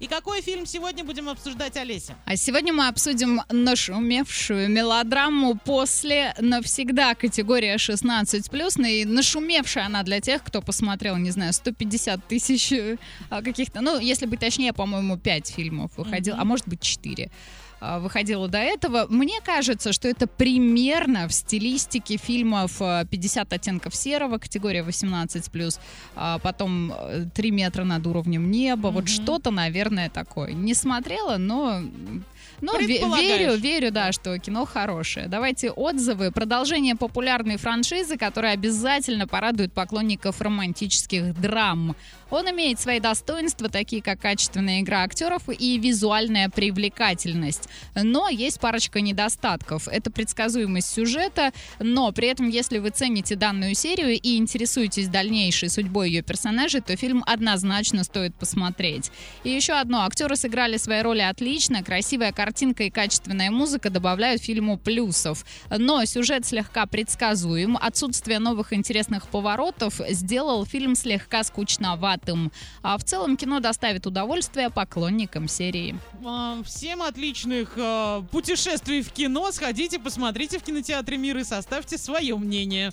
И какой фильм сегодня будем обсуждать, Олеся? А сегодня мы обсудим нашумевшую мелодраму «После навсегда» категория 16+. И нашумевшая она для тех, кто посмотрел, не знаю, 150 тысяч а, каких-то... Ну, если быть точнее, по-моему, 5 фильмов выходил, mm-hmm. а может быть 4 а, выходила до этого. Мне кажется, что это примерно в стилистике фильмов «50 э, оттенков серого», категория 18+, а потом «3 метра над уровнем неба». Mm-hmm. Вот что-то, наверное, такое. Не смотрела, но ну, верю, верю, да, что кино хорошее. Давайте отзывы. Продолжение популярной франшизы, которая обязательно порадует поклонников романтических драм. Он имеет свои достоинства, такие как качественная игра актеров и визуальная привлекательность. Но есть парочка недостатков. Это предсказуемость сюжета, но при этом, если вы цените данную серию и интересуетесь дальнейшей судьбой ее персонажей, то фильм однозначно стоит посмотреть. И еще одно. Актеры сыграли свои роли отлично, красивая картинка и качественная музыка добавляют фильму плюсов. Но сюжет слегка предсказуем. Отсутствие новых интересных поворотов сделал фильм слегка скучноват крутым. А в целом кино доставит удовольствие поклонникам серии. А, всем отличных э, путешествий в кино. Сходите, посмотрите в кинотеатре «Мир» и составьте свое мнение.